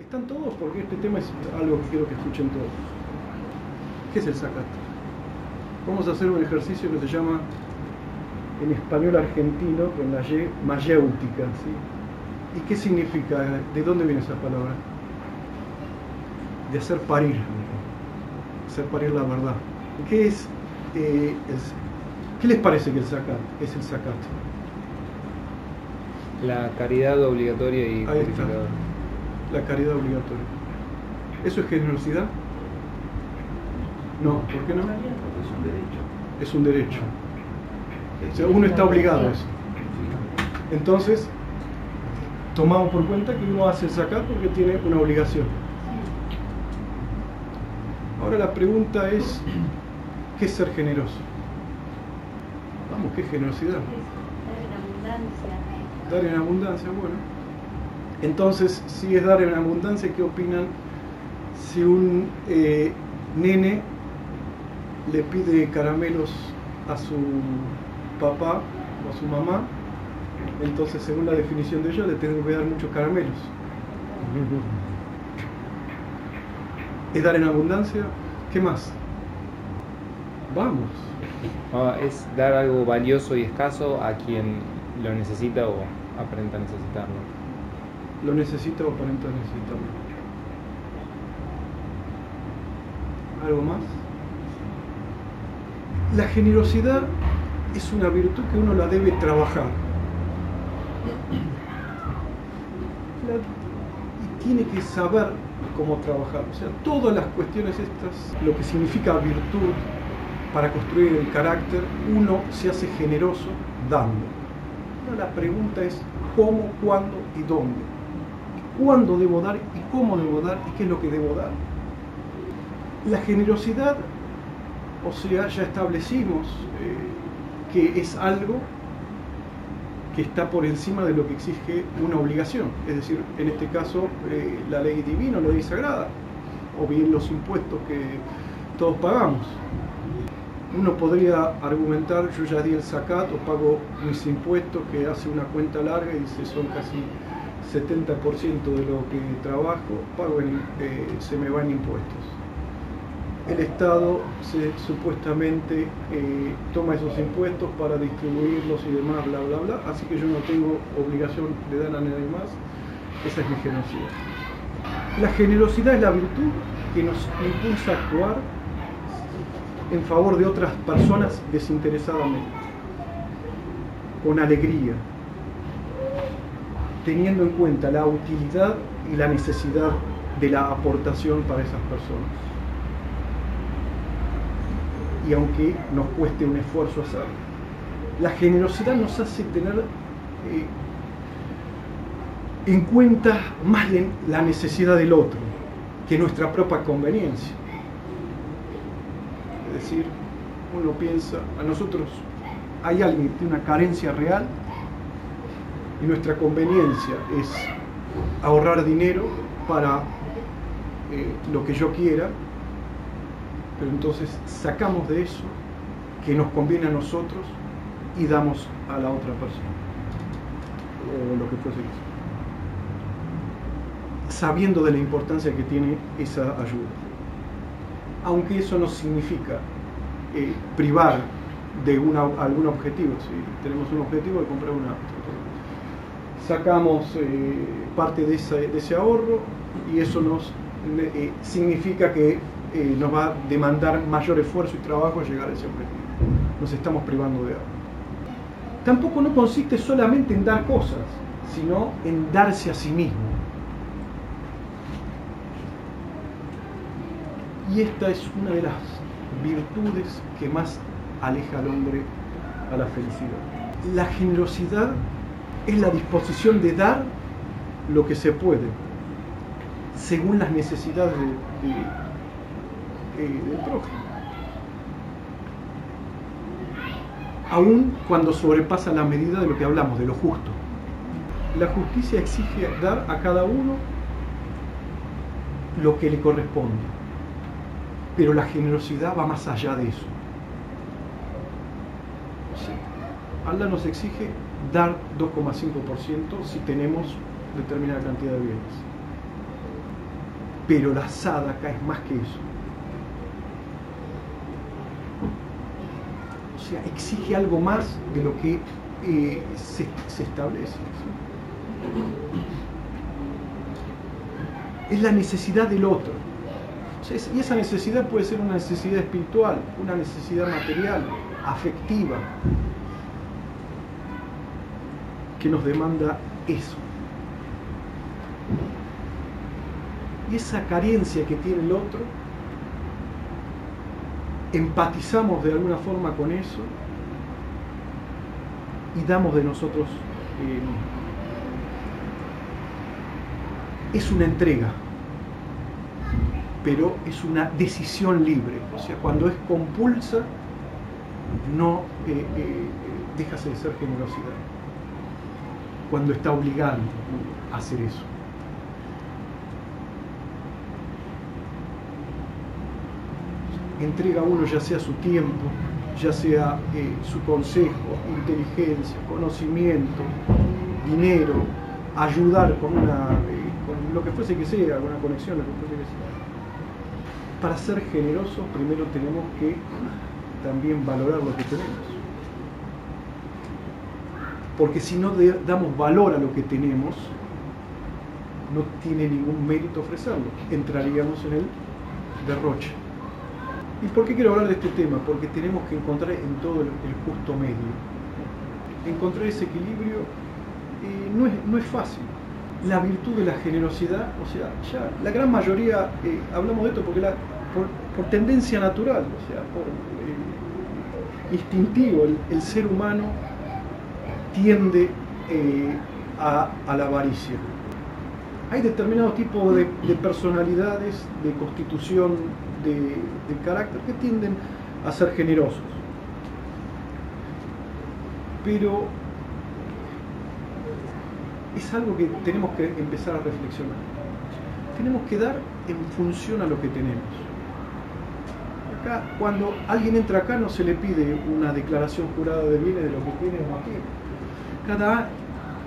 Están todos porque este tema es algo que quiero que escuchen todos. ¿Qué es el zakat? Vamos a hacer un ejercicio que se llama en español argentino con la Y mayéutica. ¿sí? ¿Y qué significa? ¿De dónde viene esa palabra? De hacer parir, hacer parir la verdad. ¿Qué es eh, ¿Qué les parece que el zakat es el zakat? La caridad obligatoria y Ahí está. La caridad obligatoria. ¿Eso es generosidad? No, ¿por qué no? Es un derecho. Es un derecho. O sea, uno está obligado a eso. Entonces, tomamos por cuenta que uno hace el zakat porque tiene una obligación. Ahora la pregunta es, ¿qué es ser generoso? Qué generosidad. Dar en abundancia, bueno. Entonces, si es dar en abundancia, ¿qué opinan si un eh, nene le pide caramelos a su papá o a su mamá? Entonces, según la definición de ella, le tengo que dar muchos caramelos. ¿Es dar en abundancia? ¿Qué más? Vamos. Ah, es dar algo valioso y escaso a quien lo necesita o aparenta necesitarlo. Lo necesita o aparenta necesitarlo. ¿Algo más? La generosidad es una virtud que uno la debe trabajar. Y tiene que saber cómo trabajar. O sea, todas las cuestiones estas, lo que significa virtud para construir el carácter, uno se hace generoso dando. Ahora la pregunta es cómo, cuándo y dónde. ¿Cuándo debo dar y cómo debo dar y qué es lo que debo dar? La generosidad, o sea, ya establecimos eh, que es algo que está por encima de lo que exige una obligación, es decir, en este caso eh, la ley divina, la ley sagrada, o bien los impuestos que todos pagamos. Uno podría argumentar, yo ya di el zakat o pago mis impuestos, que hace una cuenta larga y dice son casi 70% de lo que trabajo, pago en- eh, se me va en impuestos. El Estado supuestamente eh, toma esos impuestos para distribuirlos y demás, bla, bla, bla, así que yo no tengo obligación de dar a nadie más, esa es mi generosidad. La generosidad es la virtud que nos impulsa a actuar en favor de otras personas desinteresadamente, con alegría, teniendo en cuenta la utilidad y la necesidad de la aportación para esas personas. Y aunque nos cueste un esfuerzo hacerlo, la generosidad nos hace tener eh, en cuenta más la necesidad del otro que nuestra propia conveniencia. Decir, uno piensa, a nosotros hay alguien que tiene una carencia real y nuestra conveniencia es ahorrar dinero para eh, lo que yo quiera, pero entonces sacamos de eso que nos conviene a nosotros y damos a la otra persona, o lo que fuese eso sabiendo de la importancia que tiene esa ayuda. Aunque eso no significa eh, privar de algún objetivo. Si tenemos un objetivo de comprar un auto, sacamos eh, parte de ese, ahorro y eso nos eh, significa que nos va a demandar mayor esfuerzo y trabajo llegar a ese objetivo. Nos estamos privando de algo. Tampoco no consiste solamente en dar cosas, sino en darse a sí mismo. Y esta es una de las virtudes que más aleja al hombre a la felicidad. La generosidad es la disposición de dar lo que se puede, según las necesidades de- de- eh, del prójimo. Aun cuando sobrepasa la medida de lo que hablamos, de lo justo. La justicia exige dar a cada uno lo que le corresponde pero la generosidad va más allá de eso. Allah nos exige dar 2,5% si tenemos determinada cantidad de bienes. Pero la acá es más que eso. O sea, exige algo más de lo que eh, se, establece. Es la necesidad del otro. Y esa necesidad puede ser una necesidad espiritual, una necesidad material, afectiva, que nos demanda eso. Y esa carencia que tiene el otro, empatizamos de alguna forma con eso y damos de nosotros eh, Es una entrega, pero es una decisión libre. O sea, cuando es compulsa, no eh, eh, deja de ser generosidad. Cuando está obligando a hacer eso. Entrega uno ya sea su tiempo, ya sea eh, su consejo, inteligencia, conocimiento, dinero, ayudar con, una, eh, con lo que fuese que sea, con una conexión, lo que fuese que sea. Para ser generosos primero tenemos que también valorar lo que tenemos. Porque si no damos valor a lo que tenemos, no tiene ningún mérito ofrecerlo. Entraríamos en el derroche. ¿Y por qué quiero hablar de este tema? Porque tenemos que encontrar en todo el, justo medio. Encontrar ese equilibrio eh, no, es, no, es, fácil. La virtud de la generosidad, o sea, ya la gran mayoría, eh, hablamos de esto porque por, tendencia natural, o sea, por eh, instintivo, el, ser humano tiende a, la avaricia. Hay determinados tipos de personalidades, de constitución de, carácter que tienden a ser generosos. Pero es algo que tenemos que empezar a reflexionar. Tenemos que dar en función a lo que tenemos. Acá, cuando alguien entra acá, no se le pide una declaración jurada de bienes de lo que tiene o no. Cada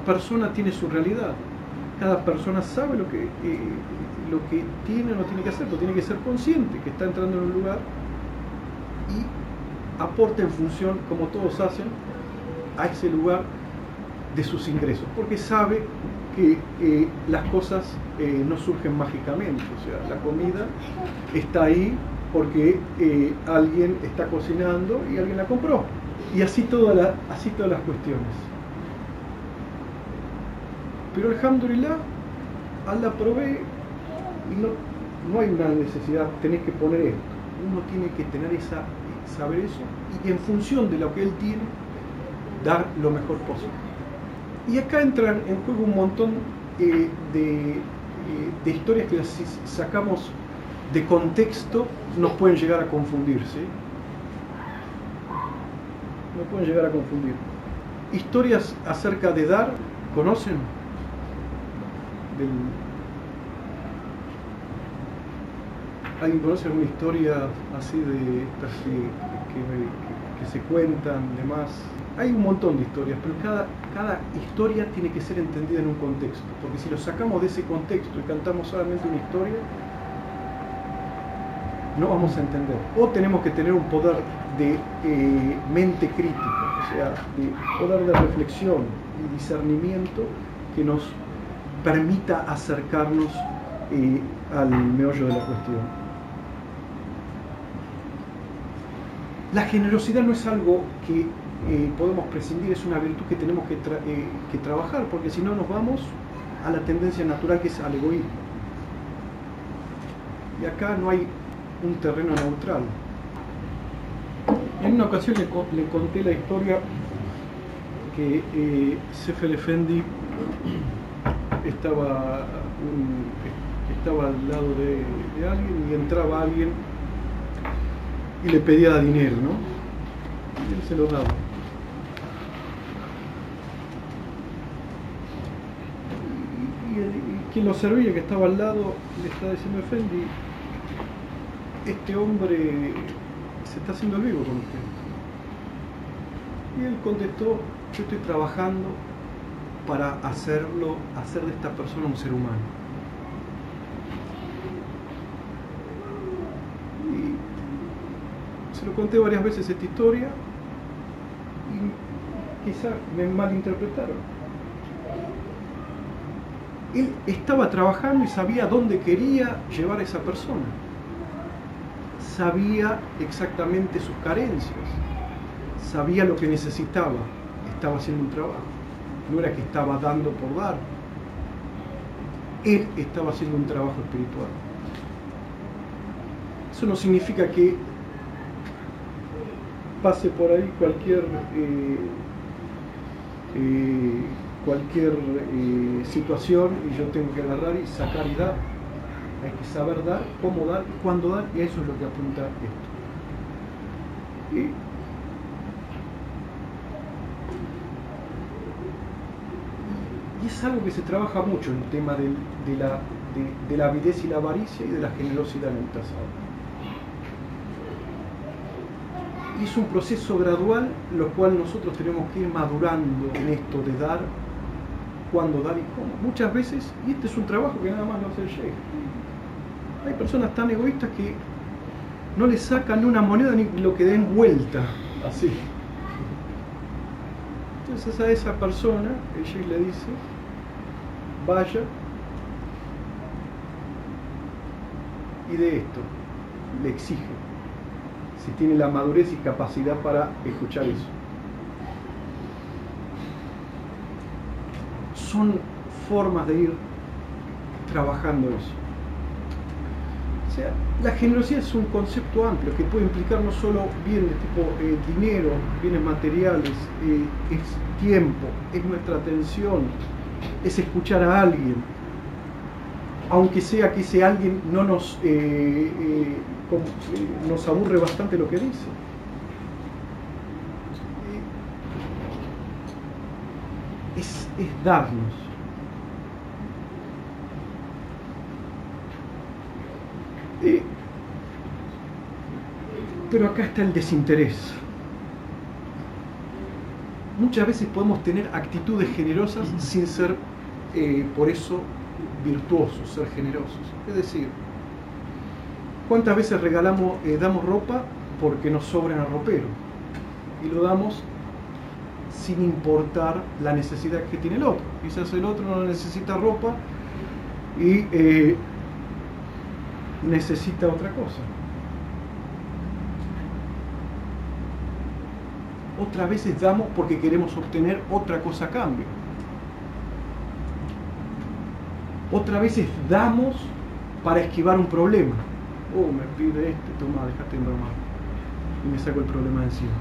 persona tiene su realidad. Cada persona sabe lo que eh, lo que tiene o no tiene que hacer, tiene que ser consciente que está entrando en un lugar y aporta en función, como todos hacen, a ese lugar de sus ingresos, porque sabe que eh, las cosas eh, no surgen mágicamente, o sea, la comida está ahí porque eh, alguien está cocinando y alguien la compró, y así, así todas las cuestiones. Pero alhamdulillah, Allah provee y no, no hay una necesidad, tenés que poner esto. Uno tiene que tener esa, saber eso y en función de lo que él tiene, dar lo mejor posible. Y acá entran en juego un montón eh, de, eh, de, historias que si sacamos de contexto nos pueden llegar a confundirse. Nos pueden llegar a confundir. Historias acerca de dar, ¿conocen? Del, ¿Alguien conoce alguna historia así de estas que, se cuentan, demás? Hay un montón de historias, pero cada, historia tiene que ser entendida en un contexto, porque si lo sacamos de ese contexto y cantamos solamente una historia, no vamos a entender. O tenemos que tener un poder de eh, mente crítica, o sea, de poder de reflexión y discernimiento que nos permita acercarnos eh, al meollo de la cuestión. La generosidad no es algo que eh, podemos prescindir, es una virtud que tenemos eh, que, trabajar, porque si no nos vamos a la tendencia natural que es al egoísmo. Y acá no hay un terreno neutral. En una ocasión le, conté la historia que eh, Sefer estaba, estaba al lado de alguien y entraba alguien y le pedía dinero, ¿no? Y él se lo daba. Y, quien lo servía, que estaba al lado, le está diciendo Fendi, este hombre se está haciendo vivo con usted. Y él contestó, yo estoy trabajando para hacerlo, hacer de esta persona un ser humano. Y se lo conté varias veces esta historia y quizá me malinterpretaron. Él estaba trabajando y sabía dónde quería llevar a esa persona. Sabía exactamente sus carencias. Sabía lo que necesitaba. Estaba haciendo un trabajo. No era que estaba dando por dar. Él estaba haciendo un trabajo espiritual. Eso no significa que pase por ahí cualquier eh, eh, cualquier eh, situación y yo tengo que agarrar y sacar y dar. Hay que saber dar, cómo dar, cuándo dar, y eso es lo que apunta esto. Y, es algo que se trabaja mucho en el tema de, la, de, la avidez y la avaricia y de la generosidad en el pasado. Y es un proceso gradual, lo cual nosotros tenemos que ir madurando en esto de dar cuándo dar y cómo. Muchas veces, y este es un trabajo que nada más lo hace el sheikh, hay personas tan egoístas que no le sacan una moneda ni lo que den vuelta, así. Entonces a esa persona, el sheikh le dice, vaya y de esto le exige si tiene la madurez y capacidad para escuchar eso. son formas de ir trabajando eso. O sea, la generosidad es un concepto amplio que puede implicar no solo bienes tipo eh, dinero, bienes materiales, eh, es tiempo, es nuestra atención, es escuchar a alguien, aunque sea que ese alguien no nos, eh, nos aburre bastante lo que dice. es darnos. pero acá está el desinterés. Muchas veces podemos tener actitudes generosas sin ser eh, por eso virtuosos, ser generosos. Es decir, ¿cuántas veces regalamos, eh, damos ropa porque nos sobra en el ropero? Y lo damos sin importar la necesidad que tiene el otro. Quizás el otro no necesita ropa y eh, necesita otra cosa. Otras veces damos porque queremos obtener otra cosa a cambio. Otras veces damos para esquivar un problema. Oh, me pide este, toma, déjate broma. Y me saco el problema de encima.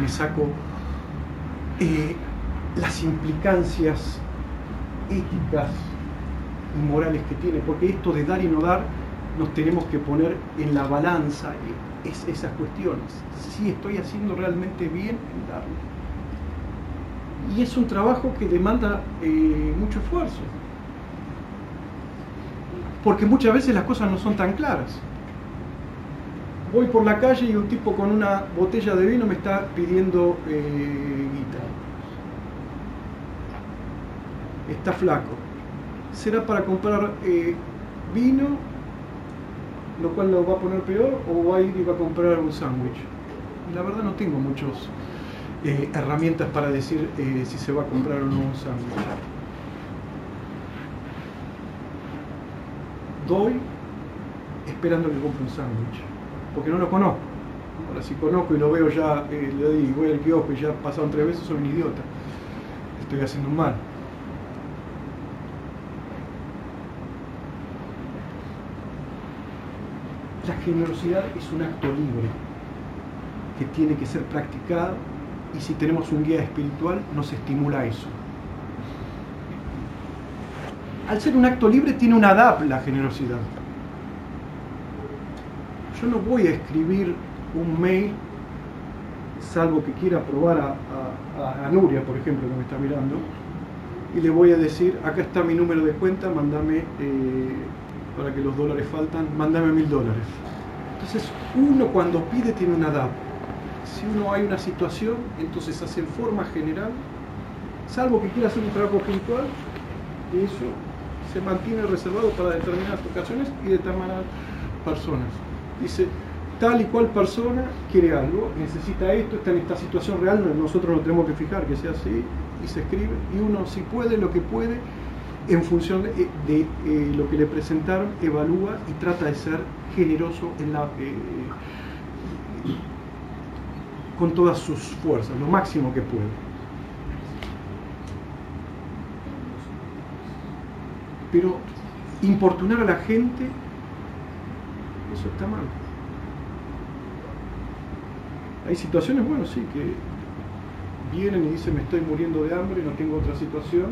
Me saco eh, las implicancias éticas y morales que tiene, porque esto de dar y no dar nos tenemos que poner en la balanza es, esas cuestiones, si estoy haciendo realmente bien en darlo. Y es un trabajo que demanda eh, mucho esfuerzo, porque muchas veces las cosas no son tan claras. Voy por la calle y un tipo con una botella de vino me está pidiendo eh, guita. Está flaco. ¿Será para comprar eh, vino, lo cual lo va a poner peor, o va a ir y va a comprar un sándwich? La verdad no tengo muchas eh, herramientas para decir si se va a comprar o no un sándwich. Doy esperando que compre un sándwich porque no lo conozco. Ahora, si conozco y lo veo ya, eh, le digo, voy al kiosco y ya pasaron tres veces, soy un idiota. Estoy haciendo un mal. La generosidad es un acto libre que tiene que ser practicado y si tenemos un guía espiritual nos estimula eso. Al ser un acto libre tiene una adap la generosidad yo no voy a escribir un mail, salvo que quiera probar a, Nuria, por ejemplo, que me está mirando, y le voy a decir, acá está mi número de cuenta, mándame, eh, para que los dólares faltan, mándame mil dólares. Entonces, uno cuando pide tiene una DAP. si uno hay una situación, entonces hace en forma general, salvo que quiera hacer un trabajo espiritual, eso se mantiene reservado para determinadas ocasiones y determinadas personas. Dice, tal y cual persona quiere algo, necesita esto, está en esta situación real, nosotros nos tenemos que fijar que sea así, y se escribe, y uno si puede lo que puede, en función de, eh, lo que le presentaron, evalúa y trata de ser generoso eh, con todas sus fuerzas, lo máximo que puede. Pero importunar a la gente, eso está mal. Hay situaciones, bueno, sí, que vienen y dicen me estoy muriendo de hambre, no tengo otra situación,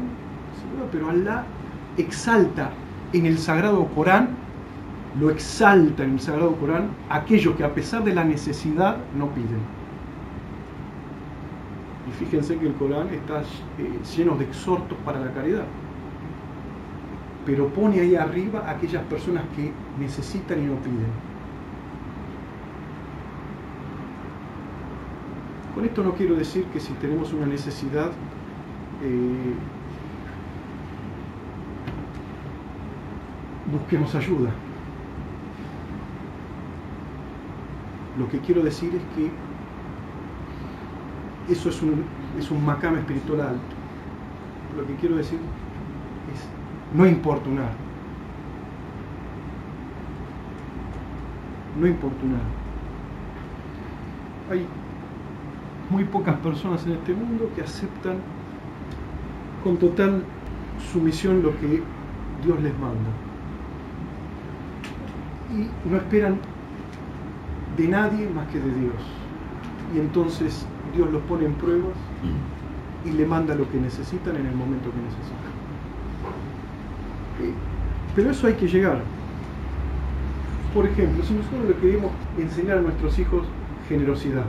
pero Allah exalta en el Sagrado Corán, lo exalta en el Sagrado Corán aquellos que a pesar de la necesidad no piden. Y fíjense que el Corán está eh, lleno de exhortos para la caridad. Pero pone ahí arriba aquellas personas que necesitan y no piden. Con esto no quiero decir que si tenemos una necesidad, eh, busquemos ayuda. Lo que quiero decir es que eso es un, es un espiritual alto. Lo que quiero decir es no importunar. No importunar. Hay muy pocas personas en este mundo que aceptan con total sumisión lo que Dios les manda. Y no esperan de nadie más que de Dios. Y entonces Dios los pone en pruebas y le manda lo que necesitan en el momento que necesitan. Pero eso hay que llegar. Por ejemplo, si nosotros le queremos enseñar a nuestros hijos generosidad,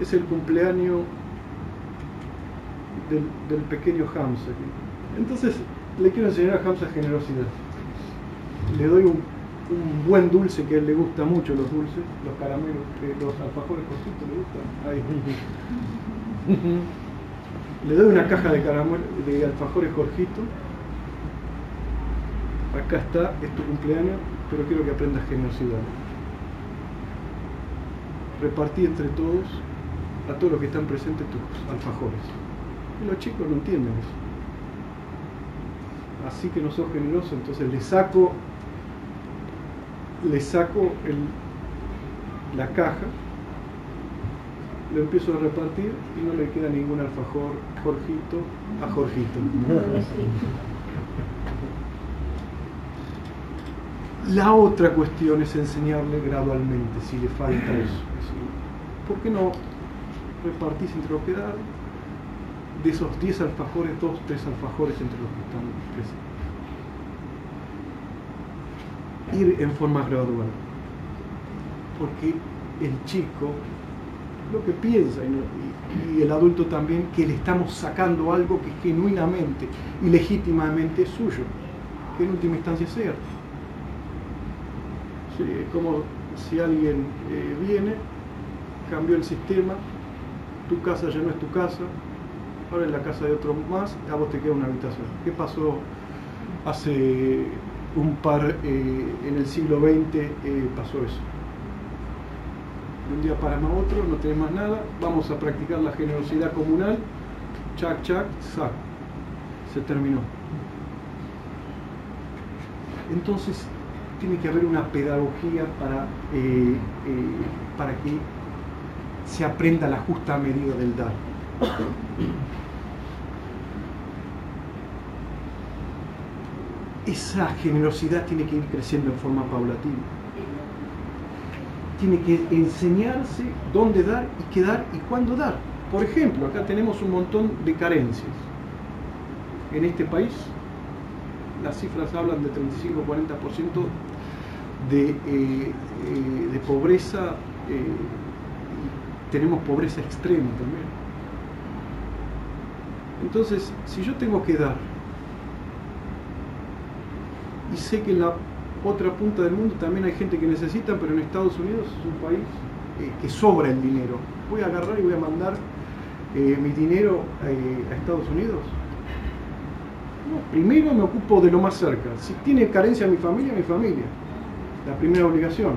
es el cumpleaños del, pequeño Hamza. Entonces le quiero enseñar a Hamza generosidad. Le doy un, buen dulce que a él le gusta mucho, los dulces, los caramelos, eh, los alfajores cositos le gustan. le doy una caja de, de alfajores Jorgito. Acá está, es tu cumpleaños, pero quiero que aprendas generosidad. Repartí entre todos a todos los que están presentes tus alfajores. Y los chicos no entienden eso. Así que no sos generoso, entonces le saco, le saco la caja, lo empiezo a repartir y no le queda ningún alfajor Jorgito a Jorgito. La otra cuestión es enseñarle gradualmente si le falta eso. ¿Por qué no repartís entre los que dan, de esos 10 alfajores, dos, tres alfajores entre los que están presentes. Ir en forma gradual. Porque el chico lo que piensa y, y, el adulto también que le estamos sacando algo que genuinamente y legítimamente es suyo, que en última instancia es cierto. Como si alguien eh, viene, cambió el sistema, tu casa ya no es tu casa, ahora es la casa de otro más, a vos te queda una habitación. ¿Qué pasó hace un par, eh, en el siglo XX eh, pasó eso? Un día para más otro, no tenés más nada, vamos a practicar la generosidad comunal, chac, chac, sac, se terminó. Entonces, tiene que haber una pedagogía para, eh, para que se aprenda la justa medida del dar. Esa generosidad tiene que ir creciendo en forma paulatina. Tiene que enseñarse dónde dar y qué dar y cuándo dar. Por ejemplo, acá tenemos un montón de carencias. En este país las cifras hablan de 35-40% de, eh, eh, pobreza eh, tenemos pobreza extrema también. Entonces, si yo tengo que dar, y sé que en la otra punta del mundo también hay gente que necesita, pero en Estados Unidos es un país eh, que sobra el dinero. Voy a agarrar y voy a mandar eh, mi dinero a Estados Unidos. primero me ocupo de lo más cerca. Si tiene carencia mi familia, mi familia. La primera obligación.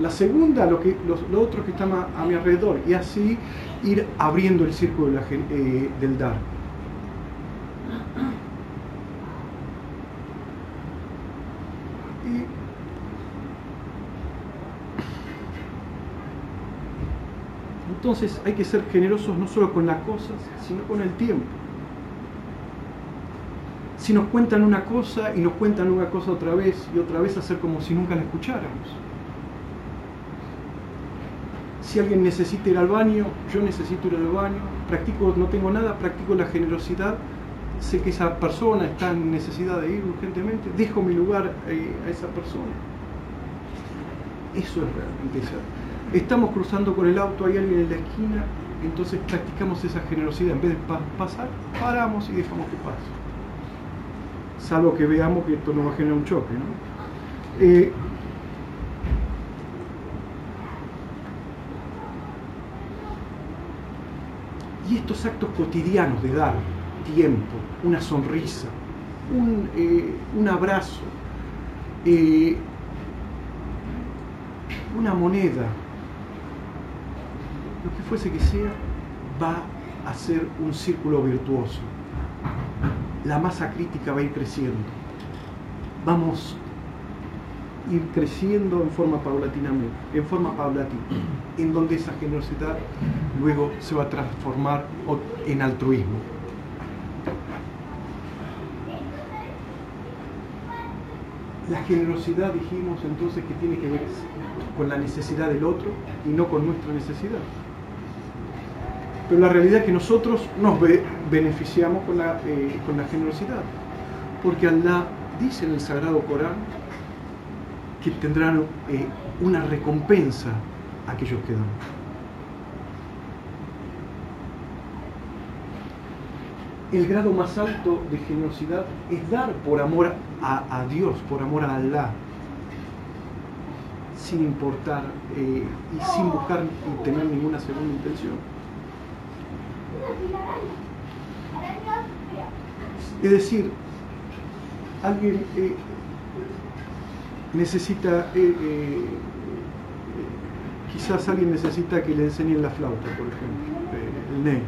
La segunda, lo, que, lo, otro que está a mi alrededor. Y así ir abriendo el círculo del dar. Entonces hay que ser generosos no solo con las cosas, sino con el tiempo. Si nos cuentan una cosa y nos cuentan una cosa otra vez y otra vez hacer como si nunca la escucháramos. Si alguien necesita ir al baño, yo necesito ir al baño, practico, no tengo nada, practico la generosidad, sé que esa persona está en necesidad de ir urgentemente, dejo mi lugar eh, a esa persona. Eso es realmente estamos cruzando con el auto, hay alguien en la esquina, entonces practicamos esa generosidad. En vez de pasar, paramos y dejamos que pase. Salvo que veamos que esto no va a generar un choque. Eh, y estos actos cotidianos de dar tiempo, una sonrisa, un, eh, abrazo, eh, una moneda, lo que fuese que sea, va a ser un círculo virtuoso. La masa crítica va a ir creciendo. Vamos a ir creciendo en forma paulatina, en forma paulatina, en donde esa generosidad luego se va a transformar en altruismo. La generosidad dijimos entonces que tiene que ver con la necesidad del otro y no con nuestra necesidad. Pero la realidad es que nosotros nos beneficiamos con la, eh, con la generosidad. Porque Allah dice en el Sagrado Corán que tendrán eh, una recompensa aquellos que dan. El grado más alto de generosidad es dar por amor a, Dios, por amor a Allah, sin importar eh, y sin buscar y tener ninguna segunda intención. Es decir, alguien eh, necesita, eh, eh, quizás alguien necesita que le enseñen la flauta, por ejemplo, el ney.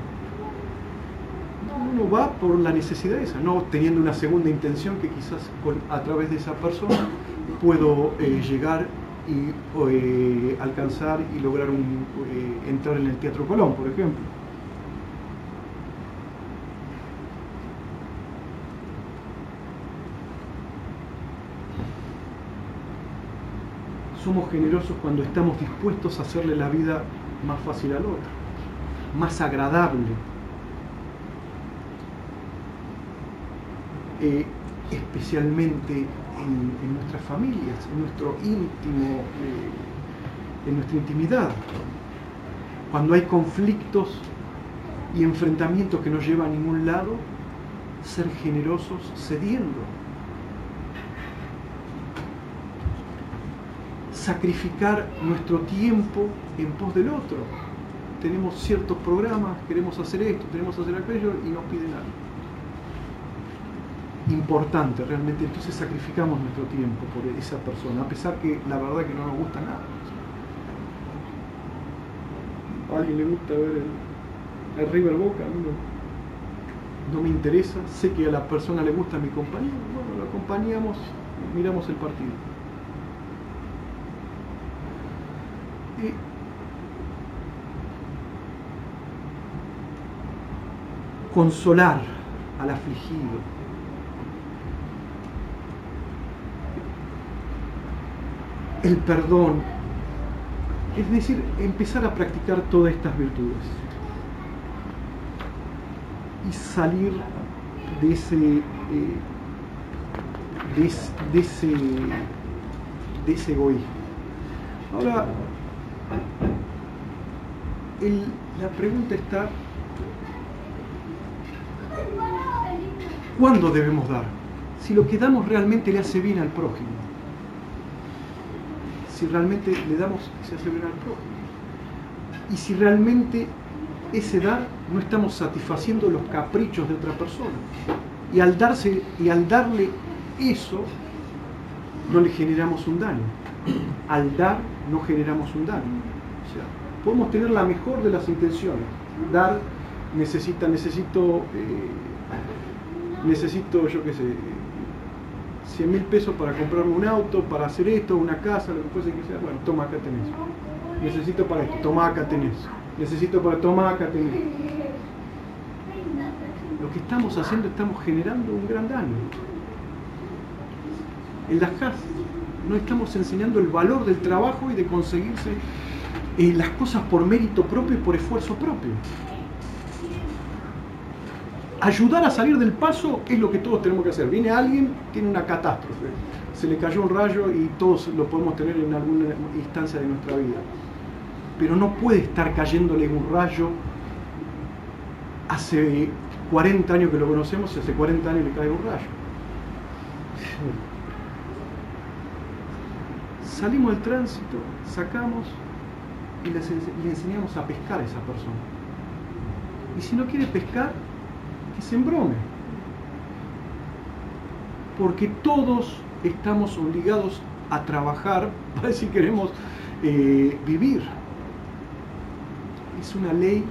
Uno va por la necesidad esa, no teniendo una segunda intención que quizás a través de esa persona puedo llegar y alcanzar y lograr entrar en el Teatro Colón, por ejemplo. Somos generosos cuando estamos dispuestos a hacerle la vida más fácil al otro, más agradable. Eh, especialmente en, nuestras familias, en nuestro íntimo, eh, en nuestra intimidad. Cuando hay conflictos y enfrentamientos que no llevan a ningún lado, ser generosos cediendo, sacrificar nuestro tiempo en pos del otro. Tenemos ciertos programas, queremos hacer esto, queremos hacer aquello y nos piden algo. Importante realmente, entonces sacrificamos nuestro tiempo por esa persona, a pesar que la verdad que no nos gusta nada. A alguien le gusta ver el, River Boca, no, no me interesa, sé que a la persona le gusta mi compañía, bueno, lo acompañamos, miramos el partido. Consolar al afligido. El perdón, es decir, empezar a practicar todas estas virtudes y salir de ese, eh, de, ese, de ese egoísmo. Ahora, la pregunta está, ¿cuándo debemos dar? Si lo que damos realmente le hace bien al prójimo. Si realmente le damos se hace bien al prójimo. y si realmente ese dar no estamos satisfaciendo los caprichos de otra persona. Y y al darle eso, no le generamos un daño. Al dar, no generamos un daño. O sea, podemos tener la mejor de las intenciones. Dar necesita, necesito, eh, necesito, yo qué sé, 100 mil pesos para comprarme un auto, para hacer esto, una casa, lo que fuese que sea. Bueno, toma acá tenés. Necesito para esto, toma acá tenés. Necesito para, toma acá tenés. Lo que estamos haciendo, estamos generando un gran daño. En las casas no estamos enseñando el valor del trabajo y de conseguirse eh, las cosas por mérito propio y por esfuerzo propio. Ayudar a salir del paso es lo que todos tenemos que hacer. Viene alguien, tiene una catástrofe, se le cayó un rayo y todos lo podemos tener en alguna instancia de nuestra vida. Pero no puede estar cayéndole un rayo hace 40 años que lo conocemos y hace 40 años le cae un rayo. Salimos al tránsito, sacamos y le, enseñamos a pescar a esa persona. Y si no quiere pescar, que se embrome. Porque todos estamos obligados a trabajar para si queremos eh, vivir. Es una ley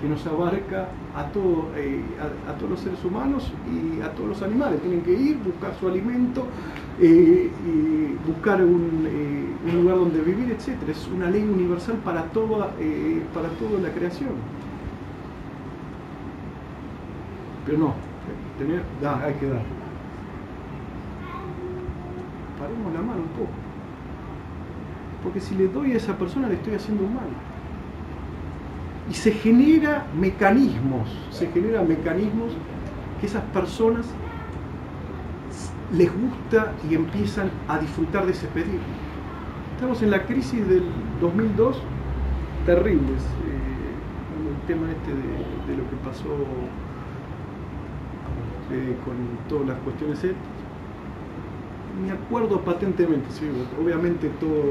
que nos abarca a, todo, eh, a, todos los seres humanos y a todos los animales. Tienen que ir, buscar su alimento, eh, buscar un, lugar donde vivir, etc. Es una ley universal para toda, para toda la creación. Pero no, da, hay que dar. Paremos la mano un poco. Porque si le doy a esa persona le estoy haciendo mal. Y se genera mecanismos, se generan mecanismos que esas personas les gusta y empiezan a disfrutar de ese pedido. Estamos en la crisis del 2002, terribles. Eh, el tema este de, lo que pasó eh, con todas las cuestiones Me acuerdo patentemente, obviamente todo,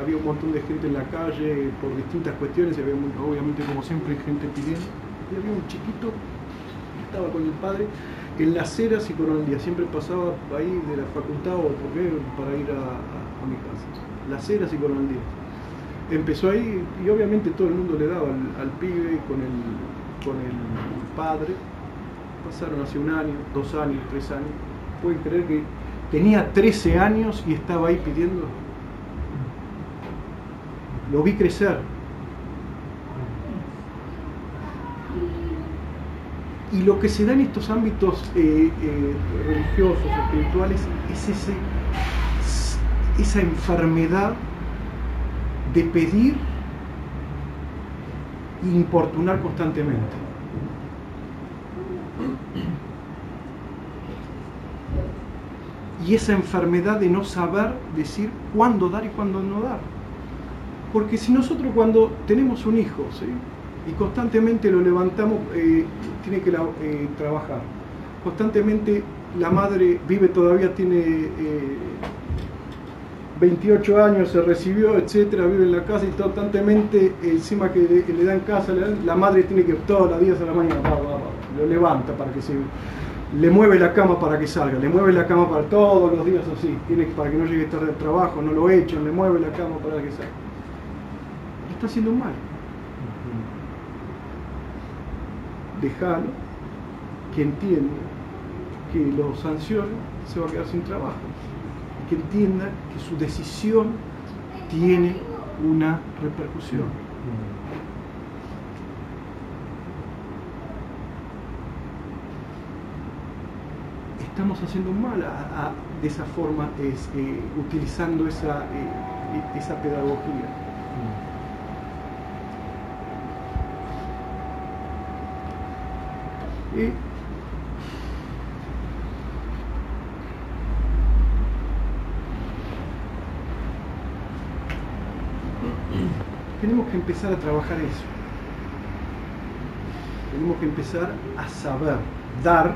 había un montón de gente en la calle por distintas cuestiones, y había obviamente como siempre gente pidiendo, y había un chiquito que estaba con el padre en las ceras y Coronel Díaz, siempre pasaba ahí de la facultad o por qué, para ir a, mi casa, las ceras y Coronel Díaz. Empezó ahí y obviamente todo el mundo le daba al, pibe con el, con el padre, pasaron hace un año, dos años, tres años. Pueden creer que tenía 13 años y estaba ahí pidiendo. Lo vi crecer. Y lo que se da en estos ámbitos eh, eh, religiosos, espirituales, es esa enfermedad de pedir e importunar constantemente. y esa enfermedad de no saber decir cuándo dar y cuándo no dar. Porque si nosotros cuando tenemos un hijo y constantemente lo levantamos, eh, tiene que eh, trabajar, constantemente la madre vive todavía, tiene 28 eh, años, se recibió, etcétera, vive en la casa y constantemente encima que le, dan casa, la madre tiene que todos los días a la mañana, lo levanta para que se le mueve la cama para que salga, le mueve la cama para todos los días así, tiene para que no llegue tarde al trabajo, no lo echen, le mueve la cama para que salga. está haciendo mal. Déjalo que entienda que lo sancione, se va a quedar sin trabajo. Que entienda que su decisión tiene una repercusión. estamos haciendo mal de esa forma, eh, utilizando esa, eh, esa pedagogía. Tenemos que empezar a trabajar eso. Tenemos que empezar a saber dar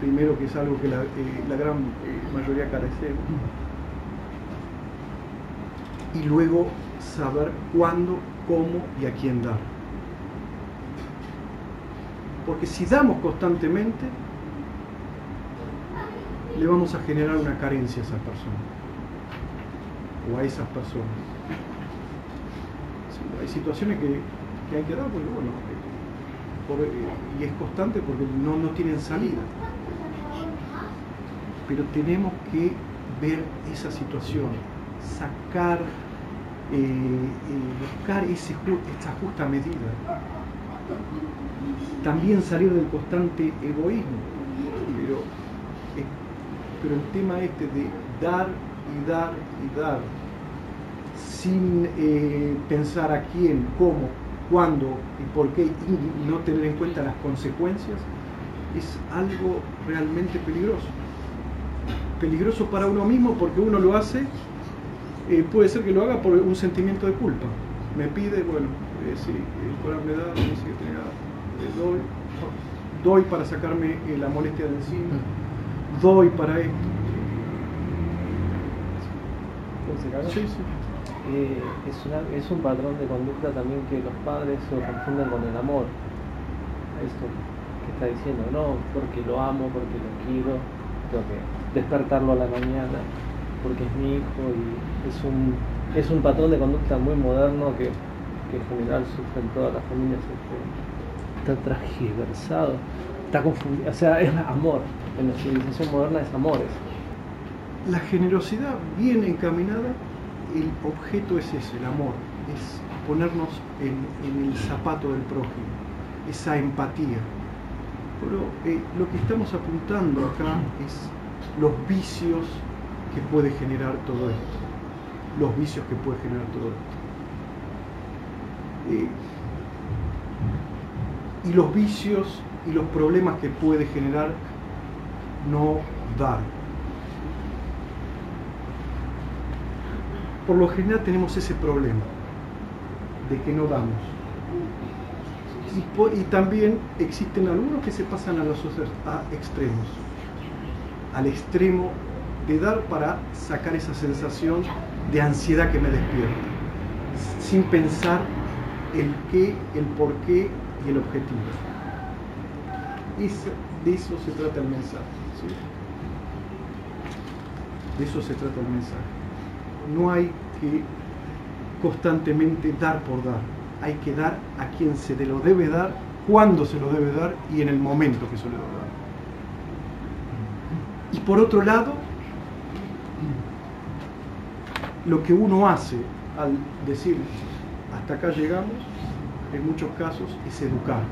primero que es algo que la, eh, gran eh, mayoría carecemos. y luego saber cuándo, cómo y a quién dar. Porque si damos constantemente, le vamos a generar una carencia a esa persona o a esas personas. hay situaciones que, hay que dar porque, bueno, y es constante porque no, no tienen salida. Pero tenemos que ver esa situación, sacar, eh, eh, buscar ese, esa justa medida. También salir del constante egoísmo. Pero, eh, pero el tema este de dar y dar y dar, sin pensar a quién, cómo, cuándo y por qué y no tener en cuenta las consecuencias, es algo realmente peligroso. Peligroso para uno mismo porque uno lo hace, eh, puede ser que lo haga por un sentimiento de culpa. Me pide, bueno, eh, sí, el me da, me dice que tenga, doy, doy para sacarme eh, la molestia de encima, doy para esto. Sí, sí. Eh, es, una, es un patrón de conducta también que los padres se confunden con el amor. Esto que está diciendo, no, porque lo amo, porque lo quiero, tengo que despertarlo a la mañana, porque es mi hijo y es un, es un patrón de conducta muy moderno que, en general sufren todas las familias. Este, está transgiversado, está confundido, o sea, es amor. En la civilización moderna es amores. La generosidad bien encaminada el objeto es ese, el amor, es ponernos en, el zapato del prójimo, esa empatía. Pero eh, lo que estamos apuntando acá es los vicios que puede generar todo esto, los vicios que puede generar todo esto. Y los vicios y los problemas que puede generar no dar. por lo general tenemos ese problema de que no damos. Y, también existen algunos que se pasan a los extremos, al extremo de dar para sacar esa sensación de ansiedad que me despierta, sin pensar el qué, el por qué y el objetivo. de eso se trata el mensaje. De eso se trata el mensaje no hay que constantemente dar por dar, hay que dar a quien se lo debe dar, cuándo se lo debe dar y en el momento que se lo debe dar. Y por otro lado, lo que uno hace al decir hasta acá llegamos, en muchos casos, es educar.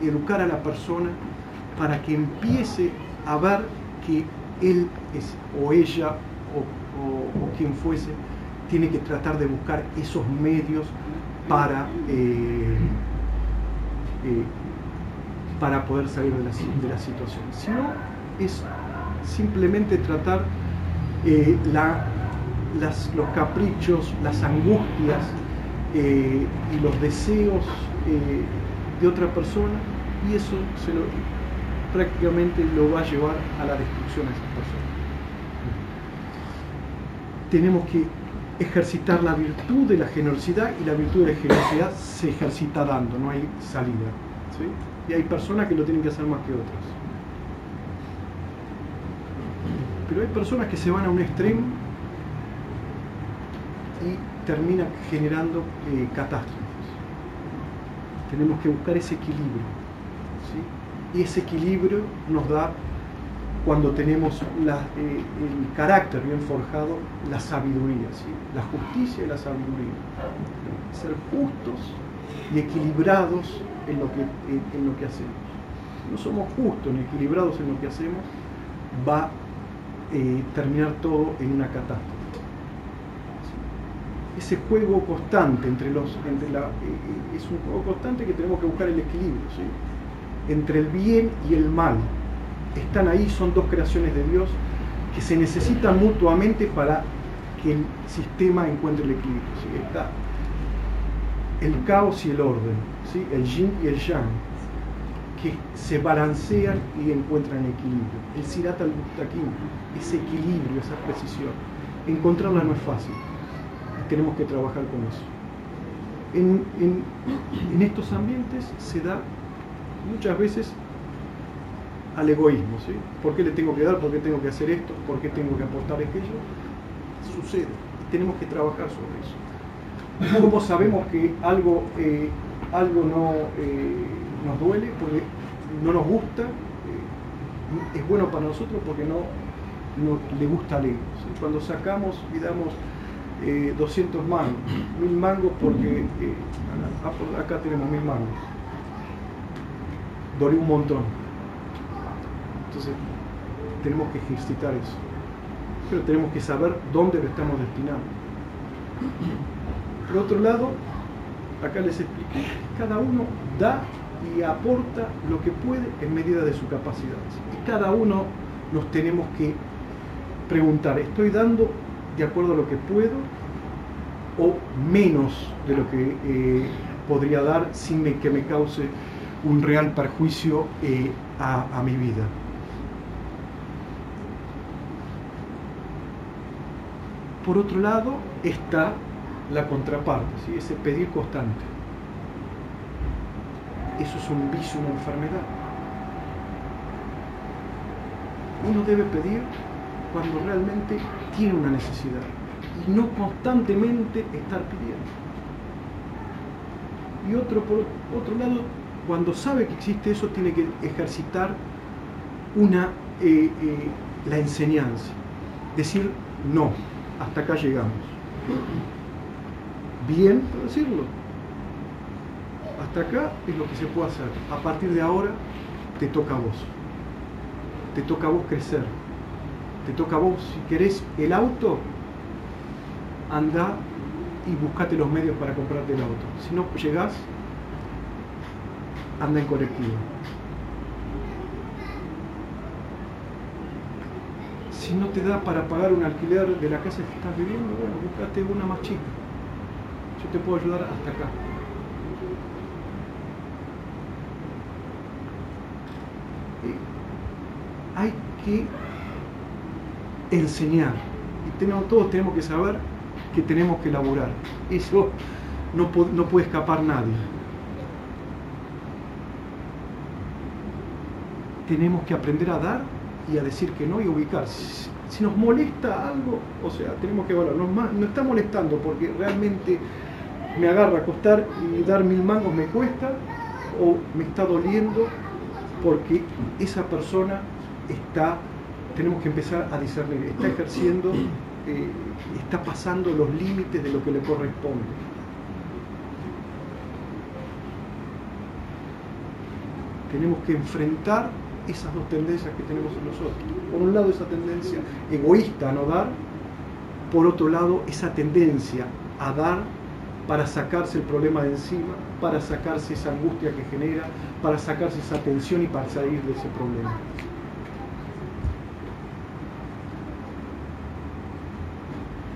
Educar a la persona para que empiece a ver que él es, o ella o quien fuese, tiene que tratar de buscar esos medios para, eh, eh, para poder salir de la, de la, situación. Si no, es simplemente tratar eh, los caprichos, las angustias y los deseos de otra persona y eso prácticamente lo va a llevar a la destrucción de esa persona tenemos que ejercitar la virtud de la generosidad y la virtud de la generosidad se ejercita dando, no hay salida. Y hay personas que lo tienen que hacer más que otras. Pero hay personas que se van a un extremo y terminan generando eh, catástrofes. Tenemos que buscar ese equilibrio. Y ese equilibrio nos da cuando tenemos eh, el carácter bien forjado, la sabiduría, la justicia y la sabiduría. Ser justos y equilibrados en lo que, en, lo que hacemos. No somos justos ni equilibrados en lo que hacemos, va a eh, terminar todo en una catástrofe. Ese juego constante entre los, entre la, eh, es un juego constante que tenemos que buscar el equilibrio, entre el bien y el mal, están ahí, son dos creaciones de Dios que se necesitan mutuamente para que el sistema encuentre el equilibrio. Está el caos y el orden, ¿sí? el yin y el yang, que se balancean y encuentran equilibrio. El sirat al mustaqim, ese equilibrio, esa precisión, encontrarla no es fácil. Tenemos que trabajar con eso. En, estos ambientes se da muchas veces al egoísmo. ¿sí? ¿Por qué le tengo que dar? ¿Por qué tengo que hacer esto? ¿Por qué tengo que aportar aquello? Sucede. Tenemos que trabajar sobre eso. ¿Cómo sabemos que algo, eh, algo no eh, nos duele? Porque no nos gusta. Eh, es bueno para nosotros porque no, le gusta al ego. Cuando sacamos y damos 200 mangos, 1000 mangos porque acá tenemos 1000 mangos. Dolió un montón entonces, tenemos que ejercitar eso. Pero tenemos que saber dónde lo estamos destinando. Por otro lado, acá les expliqué, cada uno da y aporta lo que puede en medida de su capacidad. Y cada uno nos tenemos que preguntar, ¿estoy dando de acuerdo a lo que puedo o menos de lo que eh, podría dar sin que me cause un real perjuicio eh, a mi vida? Por otro lado está la contraparte, ese pedir constante. Eso es un vicio, una enfermedad. Uno debe pedir cuando realmente tiene una necesidad y no constantemente estar pidiendo. Y otro, por otro lado, cuando sabe que existe eso, tiene que ejercitar una, eh, eh, la enseñanza. Decir no, hasta acá llegamos. Bien, por decirlo. Hasta acá es lo que se puede hacer. A partir de ahora te toca a vos. Te toca a vos crecer. Te toca a vos, si querés el auto, anda y buscate los medios para comprarte el auto. Si no llegás, anda en colectivo. si no te da para pagar un alquiler de la casa que estás viviendo, bueno, buscate una más chica. Yo te puedo ayudar hasta acá. hay que enseñar. Y todos tenemos que saber que tenemos que elaborar. Eso no, no puede escapar nadie. Tenemos que aprender a dar y a decir que no y ubicar. Si, nos molesta algo, o sea, tenemos que evaluar. Nos, nos está molestando porque realmente me agarra acostar y dar mil mangos me cuesta o me está doliendo porque esa persona está, tenemos que empezar a discernir, está ejerciendo, eh, está pasando los límites de lo que le corresponde. Tenemos que enfrentar esas dos tendencias que tenemos en nosotros. Por un lado esa tendencia egoísta a no dar, por otro lado esa tendencia a dar para sacarse el problema de encima, para sacarse esa angustia que genera, para sacarse esa tensión y para salir de ese problema.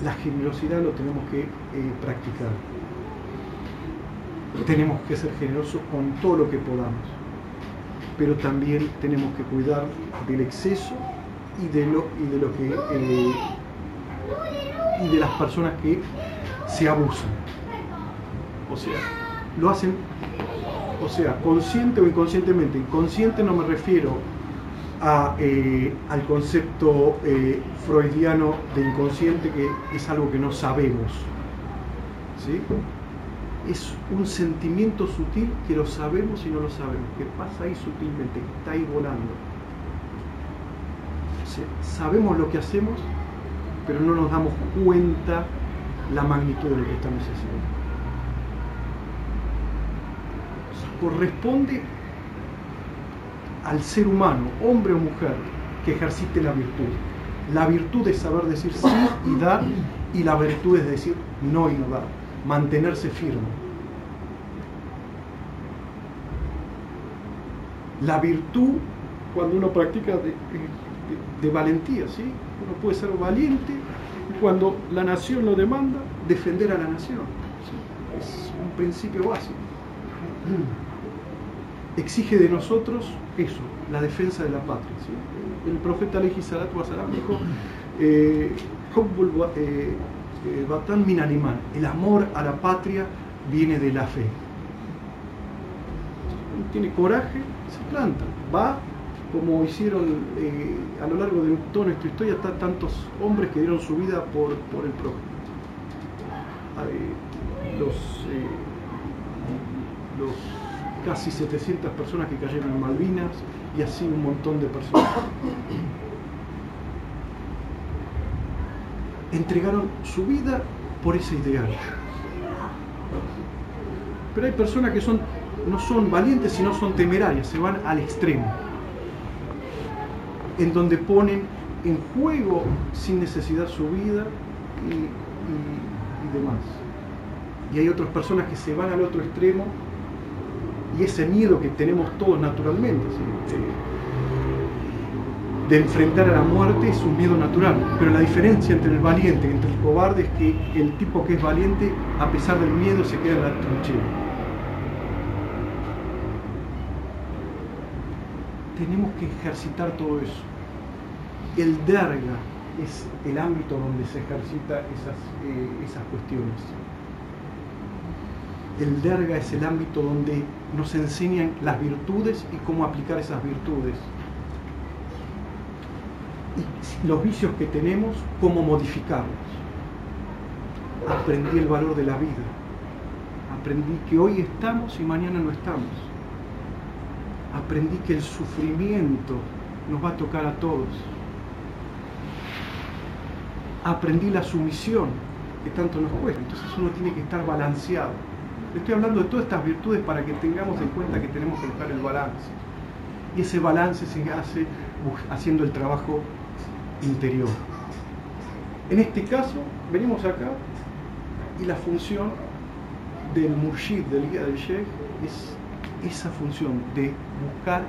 La generosidad lo tenemos que eh, practicar. Tenemos que ser generosos con todo lo que podamos pero también tenemos que cuidar del exceso y de lo, y de, que eh, y de las personas que se abusan. O sea, lo hacen, o sea, consciente o inconscientemente. Inconsciente no me refiero eh, al concepto eh, freudiano de inconsciente, que es algo que no sabemos. ¿sí? es un sentimiento sutil que lo sabemos y no lo sabemos, que pasa ahí sutilmente, que está ahí volando. sabemos lo que hacemos, pero no nos damos cuenta la magnitud de lo que estamos haciendo. corresponde al ser humano, hombre o mujer, que ejercite la virtud. La virtud es saber decir sí y dar, y la virtud es decir no y no dar mantenerse firme. La virtud, cuando uno practica de, valentía, ¿sí? uno puede ser valiente cuando la nación lo demanda, defender a la nación. Es un principio básico. Exige de nosotros eso, la defensa de la patria. El profeta Aleji Salatu dijo, eh, eh eh, Batán min alemán, el amor a la patria viene de la fe. Tiene coraje, se planta, va como hicieron a lo largo de toda nuestra historia tantos hombres que dieron su vida por, por el prójimo. los, los casi 700 personas que cayeron en Malvinas y así un montón de personas. Entregaron su vida por ese ideal. Pero hay personas que son, no son valientes, sino son temerarias, se van al extremo, en donde ponen en juego sin necesidad su vida y, demás. Y hay otras personas que se van al otro extremo y ese miedo que tenemos todos naturalmente de, enfrentar a la muerte es un miedo natural. Pero la diferencia entre el valiente y entre el cobarde es que el tipo que es valiente, a pesar del miedo, se queda en la trinchera. Tenemos que ejercitar todo eso. El derga es el ámbito donde se ejercita esas, eh, esas cuestiones. El derga es el ámbito donde nos enseñan las virtudes y cómo aplicar esas virtudes. Y los vicios que tenemos, cómo modificarlos. Aprendí el valor de la vida. Aprendí que hoy estamos y mañana no estamos. Aprendí que el sufrimiento nos va a tocar a todos. Aprendí la sumisión que tanto nos cuesta. Entonces uno tiene que estar balanceado estoy hablando de todas estas virtudes para que tengamos en cuenta que tenemos que buscar el balance. Y ese balance se hace haciendo el trabajo interior. En este caso, venimos acá y la función del murshid, del guía del sheikh, es esa función de buscar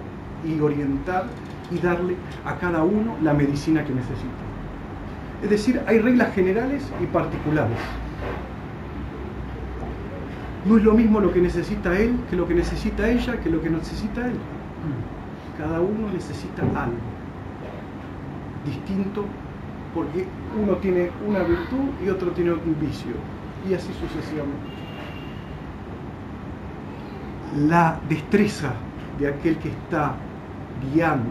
y orientar y darle a cada uno la medicina que necesita. Es decir, hay reglas generales y particulares. No es lo mismo lo que necesita él que lo que necesita ella que lo que necesita él. Cada uno necesita algo distinto porque uno tiene una virtud y otro tiene un vicio y así sucesivamente. La destreza de aquel que está guiando,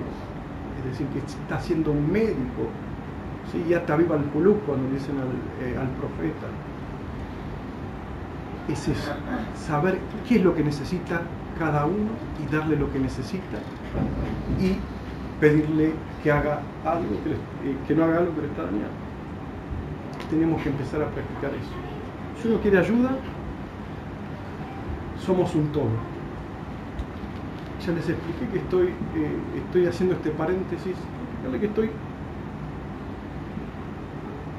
es decir, que está siendo un médico, ¿sí? ya está viva el cuando dicen al, eh, al profeta, es eso, saber qué es lo que necesita cada uno y darle lo que necesita y pedirle que haga algo, que, eh, no haga algo que le está dañando. Tenemos que empezar a practicar eso. Si uno quiere ayuda, somos un todo. Ya les expliqué que estoy, eh, estoy haciendo este paréntesis, que estoy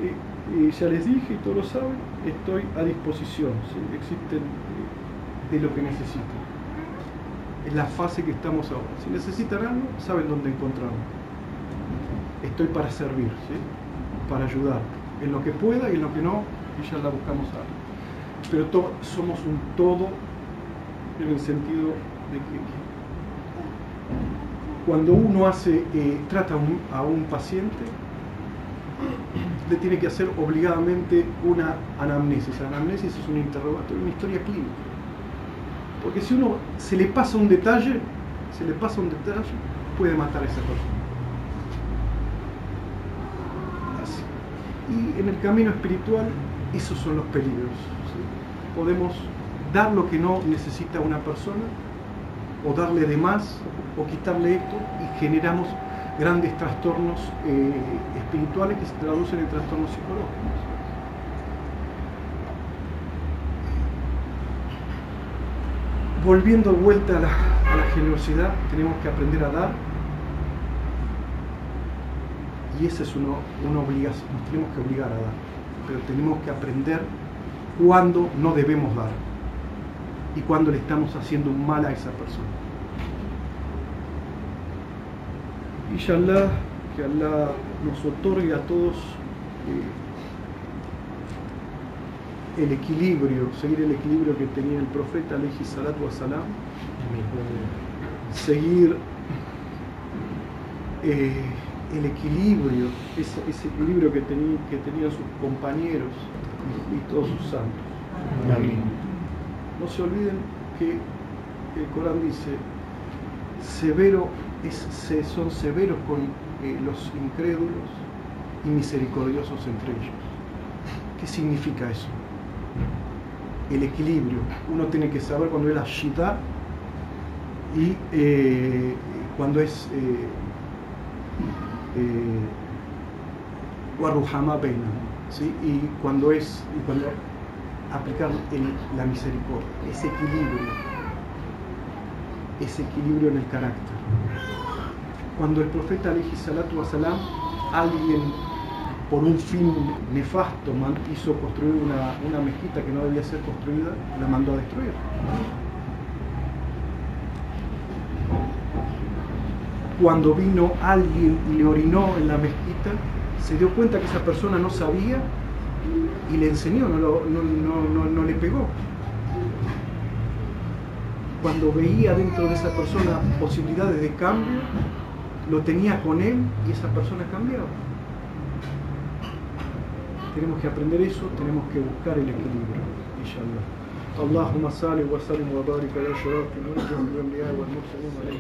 eh, y ya les dije y todos lo saben, estoy a disposición, existen eh, de lo que necesiten. Es la fase que estamos ahora. Si necesitan algo, saben dónde encontrarme. Estoy para servir, para ayudar, en lo que pueda y en lo que no, y ya la buscamos algo. Pero somos un todo en el sentido de que cuando uno hace, eh, trata a un paciente, tiene que hacer obligadamente una anamnesis. La anamnesis es un interrogatorio, una historia clínica. Porque si uno se le pasa un detalle, se le pasa un detalle, puede matar a esa persona. Y en el camino espiritual, esos son los peligros. Podemos dar lo que no necesita una persona, o darle de más, o quitarle esto, y generamos grandes trastornos eh, espirituales que se traducen en trastornos psicológicos. Volviendo vuelta a la, generosidad, tenemos que aprender a dar y esa es una, una obligación, nos tenemos que obligar a dar, pero tenemos que aprender cuándo no debemos dar y cuándo le estamos haciendo un mal a esa persona. Inshallah, que Allah nos otorgue a todos eh, el equilibrio, seguir el equilibrio que tenía el profeta alayhi salatu salam, seguir eh, el equilibrio, ese, equilibrio que, que tenían sus compañeros y, todos sus santos. Amén. No se olviden que el Corán dice, severo es, son severos con eh, los incrédulos y misericordiosos entre ellos. ¿Qué significa eso? El equilibrio. Uno tiene que saber cuando es la shida y eh, cuando es eh, eh, ¿sí? y cuando es y cuando aplicar la misericordia, ese equilibrio, ese equilibrio en el carácter. Cuando el profeta alayhi salatu wasalam, alguien por un fin nefasto hizo construir una, una mezquita que no debía ser construida, la mandó a destruir. Cuando vino alguien y le orinó en la mezquita, se dio cuenta que esa persona no sabía y le enseñó, no, no, no, le pegó Cuando veía dentro de esa persona posibilidades de cambio, lo tenía con él y esa persona cambiaba. Tenemos que aprender eso, tenemos que buscar el equilibrio, inshallah. اللهم صل وسلم وبارك على شرف الانبياء والمرسلين عليه